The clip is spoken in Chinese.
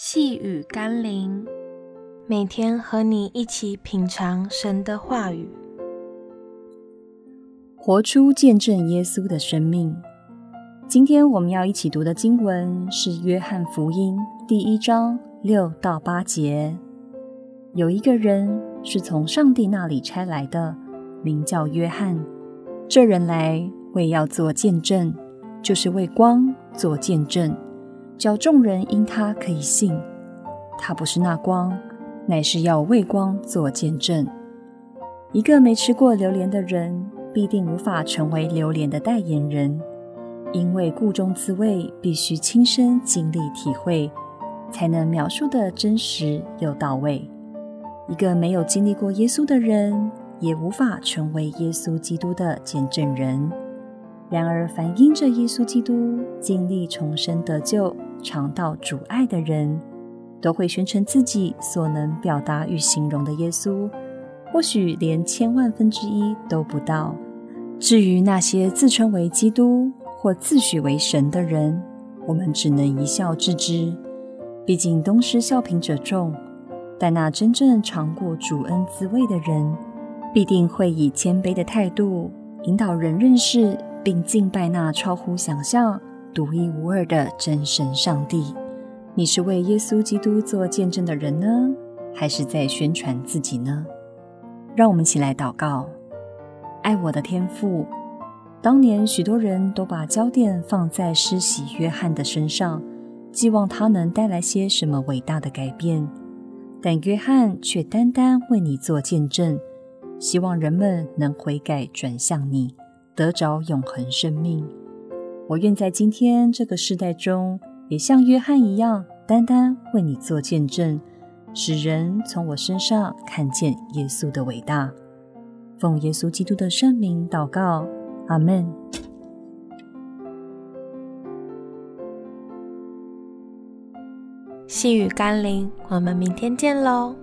细雨甘霖，每天和你一起品尝神的话语，活出见证耶稣的生命。今天我们要一起读的经文是《约翰福音》第一章六到八节。有一个人是从上帝那里差来的，名叫约翰。这人来为要做见证，就是为光做见证。叫众人因他可以信，他不是那光，乃是要为光做见证。一个没吃过榴莲的人，必定无法成为榴莲的代言人，因为故中滋味必须亲身经历体会，才能描述得真实又到位。一个没有经历过耶稣的人，也无法成为耶稣基督的见证人。然而，凡因着耶稣基督经历重生得救，尝到主爱的人，都会宣称自己所能表达与形容的耶稣，或许连千万分之一都不到。至于那些自称为基督或自诩为神的人，我们只能一笑置之。毕竟东施效颦者众，但那真正尝过主恩滋味的人，必定会以谦卑的态度引导人认识并敬拜那超乎想象，独一无二的真神上帝，你是为耶稣基督做见证的人呢，还是在宣传自己呢？让我们一起来祷告。爱我的天父，当年许多人都把焦点放在施洗约翰的身上，寄望他能带来些什么伟大的改变，但约翰却单单为你做见证，希望人们能悔改转向你，得着永恒生命。我愿在今天这个世代中，也像约翰一样，单单为你做见证，使人从我身上看见耶稣的伟大。奉耶稣基督的圣名祷告，阿门。细雨甘霖，我们明天见喽。